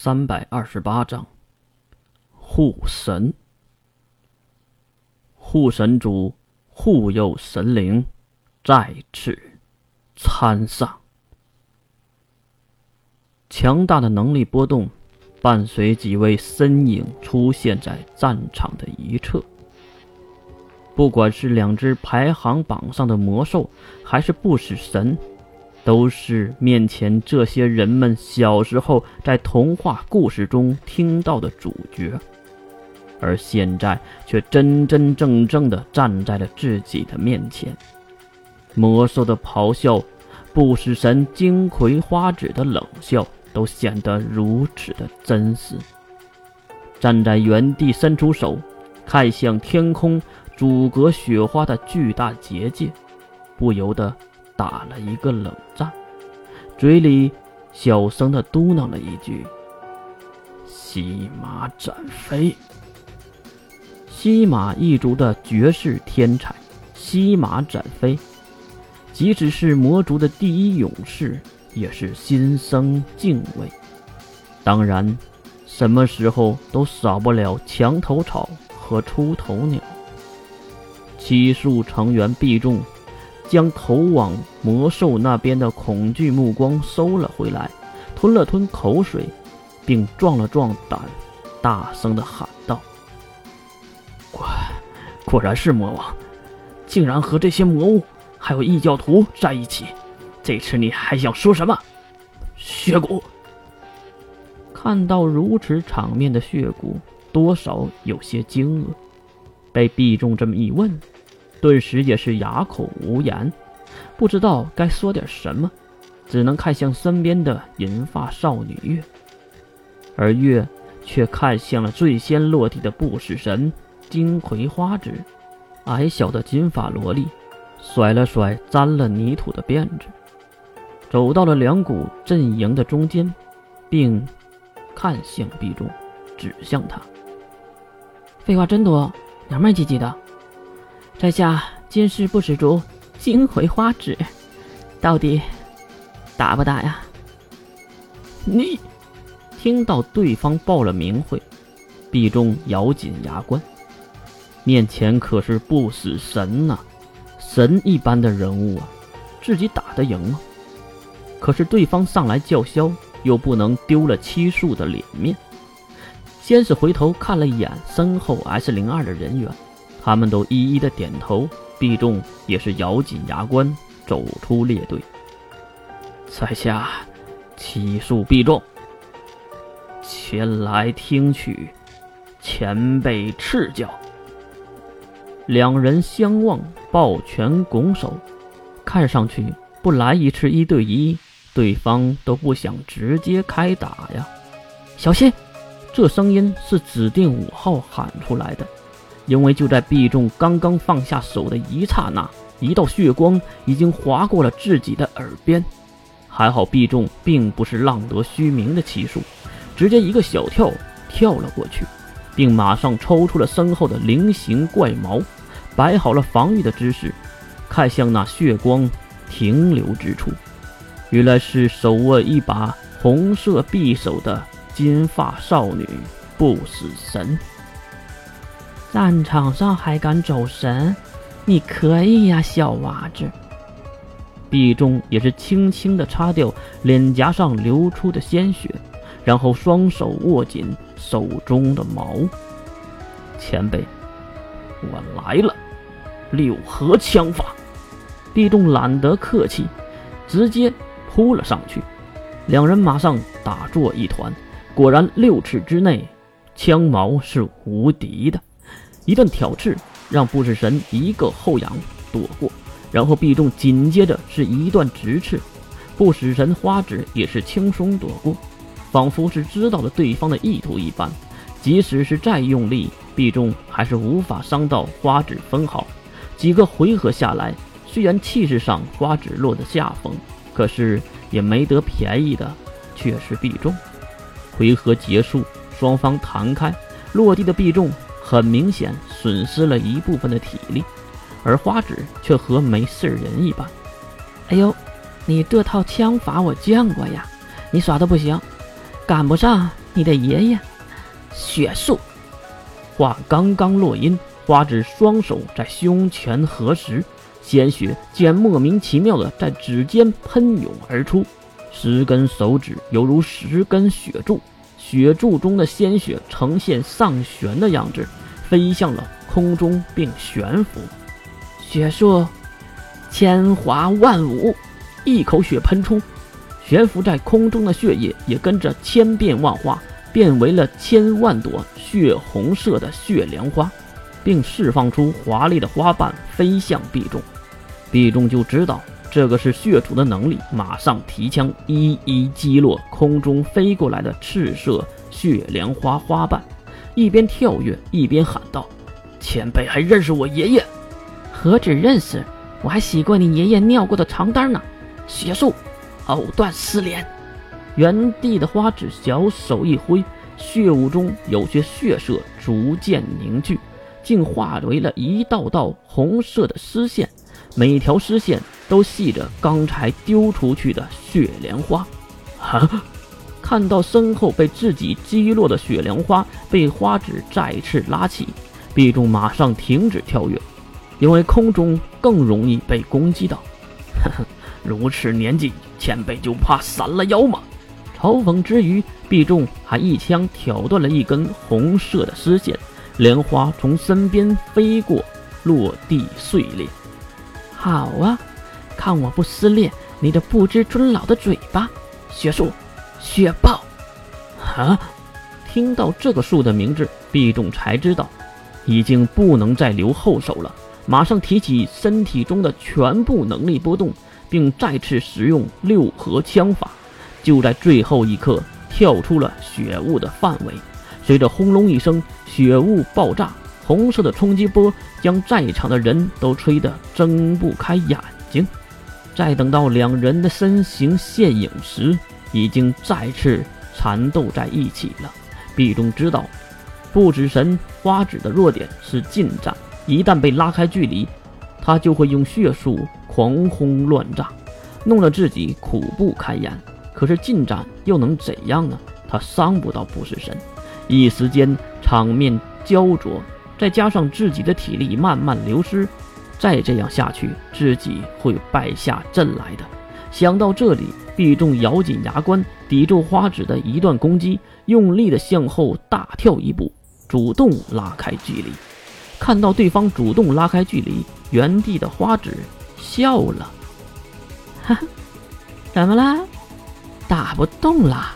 三百二十八章，护神。护神主护佑神灵再次参上。强大的能力波动，伴随几位身影出现在战场的一侧。不管是两只排行榜上的魔兽，还是不死神，都是面前这些人们小时候在童话故事中听到的主角，而现在却真真正正的站在了自己的面前。魔兽的咆哮，不死神金葵花指的冷笑，都显得如此的真实。站在原地，伸出手，看向天空。阻隔雪花的巨大结界，不由得打了一个冷战，嘴里小声的嘟囔了一句：“西马展飞。”西马一族的绝世天才，西马展飞，即使是魔族的第一勇士，也是心生敬畏。当然，什么时候都少不了墙头草和出头鸟。七术成员必中将投往魔兽那边的恐惧目光收了回来，吞了吞口水，并壮了壮胆，大声的喊道：“果果然是魔王，竟然和这些魔物还有异教徒在一起！这次你还想说什么？”血骨看到如此场面的血骨，多少有些惊愕。被毕仲这么一问，顿时也是哑口无言，不知道该说点什么，只能看向身边的银发少女月，而月却看向了最先落地的不死神金葵花枝，矮小的金发萝莉，甩了甩沾了泥土的辫子，走到了两股阵营的中间，并看向毕仲，指向他：“废话真多。”娘们唧唧的，在下金世不死族金回花指，到底打不打呀？你听到对方报了名讳，毕中咬紧牙关，面前可是不死神呐，神一般的人物啊，自己打得赢吗？可是对方上来叫嚣，又不能丢了七树的脸面。先是回头看了一眼身后 S 零二的人员，他们都一一的点头。毕仲也是咬紧牙关走出列队。在下七树毕仲，前来听取前辈赐教。两人相望，抱拳拱手，看上去不来一次一对一，对方都不想直接开打呀。小心！这声音是指定五号喊出来的，因为就在毕仲刚刚放下手的一刹那，一道血光已经划过了自己的耳边。还好毕仲并不是浪得虚名的奇术，直接一个小跳跳了过去，并马上抽出了身后的菱形怪矛，摆好了防御的姿势，看向那血光停留之处，原来是手握一把红色匕首的。金发少女不死神，战场上还敢走神？你可以呀，小娃子。毕中也是轻轻的擦掉脸颊上流出的鲜血，然后双手握紧手中的矛。前辈，我来了！六合枪法。毕中懒得客气，直接扑了上去，两人马上打作一团。果然，六尺之内，枪矛是无敌的。一顿挑刺，让不死神一个后仰躲过，然后必中紧接着是一段直刺，不死神花指也是轻松躲过，仿佛是知道了对方的意图一般。即使是再用力，必中还是无法伤到花指分毫。几个回合下来，虽然气势上花指落得下风，可是也没得便宜的却是必中。回合结束，双方弹开，落地的必中很明显损失了一部分的体力，而花指却和没事人一般。哎呦，你这套枪法我见过呀，你耍的不行，赶不上你的爷爷，血术。话刚刚落音，花指双手在胸前合十，鲜血竟然莫名其妙的在指尖喷涌而出，十根手指犹如十根血柱，血柱中的鲜血呈现上旋的样子，飞向了空中并悬浮。血术，千华万舞，一口血喷出，悬浮在空中的血液也跟着千变万化。变为了千万朵血红色的血莲花，并释放出华丽的花瓣飞向毕仲。毕仲就知道这个是血主的能力，马上提枪一一击落空中飞过来的赤色血莲花花瓣，一边跳跃一边喊道：“前辈还认识我爷爷？何止认识，我还洗过你爷爷尿过的床单呢！”邪术，藕断丝连。原地的花指小手一挥，血雾中有些血色逐渐凝聚，竟化为了一道道红色的丝线，每条丝线都系着刚才丢出去的血莲花。啊！看到身后被自己击落的雪莲花被花指再次拉起，毕仲马上停止跳跃，因为空中更容易被攻击到。呵呵，如此年纪，前辈就怕闪了腰吗？嘲讽之余，毕仲还一枪挑断了一根红色的丝线，莲花从身边飞过，落地碎裂。好啊，看我不撕裂你的不知尊老的嘴巴！血术，雪豹！啊！听到这个树的名字，毕仲才知道，已经不能再留后手了。马上提起身体中的全部能力波动，并再次使用六合枪法。就在最后一刻，跳出了血雾的范围。随着轰隆一声，血雾爆炸，红色的冲击波将在场的人都吹得睁不开眼睛。再等到两人的身形现影时，已经再次缠斗在一起了。毕中知道，不止神花指的弱点是近战，一旦被拉开距离，他就会用血术狂轰乱炸，弄得自己苦不堪言。可是近战又能怎样呢？他伤不到不死神，一时间场面焦灼，再加上自己的体力慢慢流失，再这样下去，自己会败下阵来的。想到这里，毕仲咬紧牙关，抵住花指的一段攻击，用力的向后大跳一步，主动拉开距离。看到对方主动拉开距离，原地的花指笑了，哈哈，怎么啦？打不动了。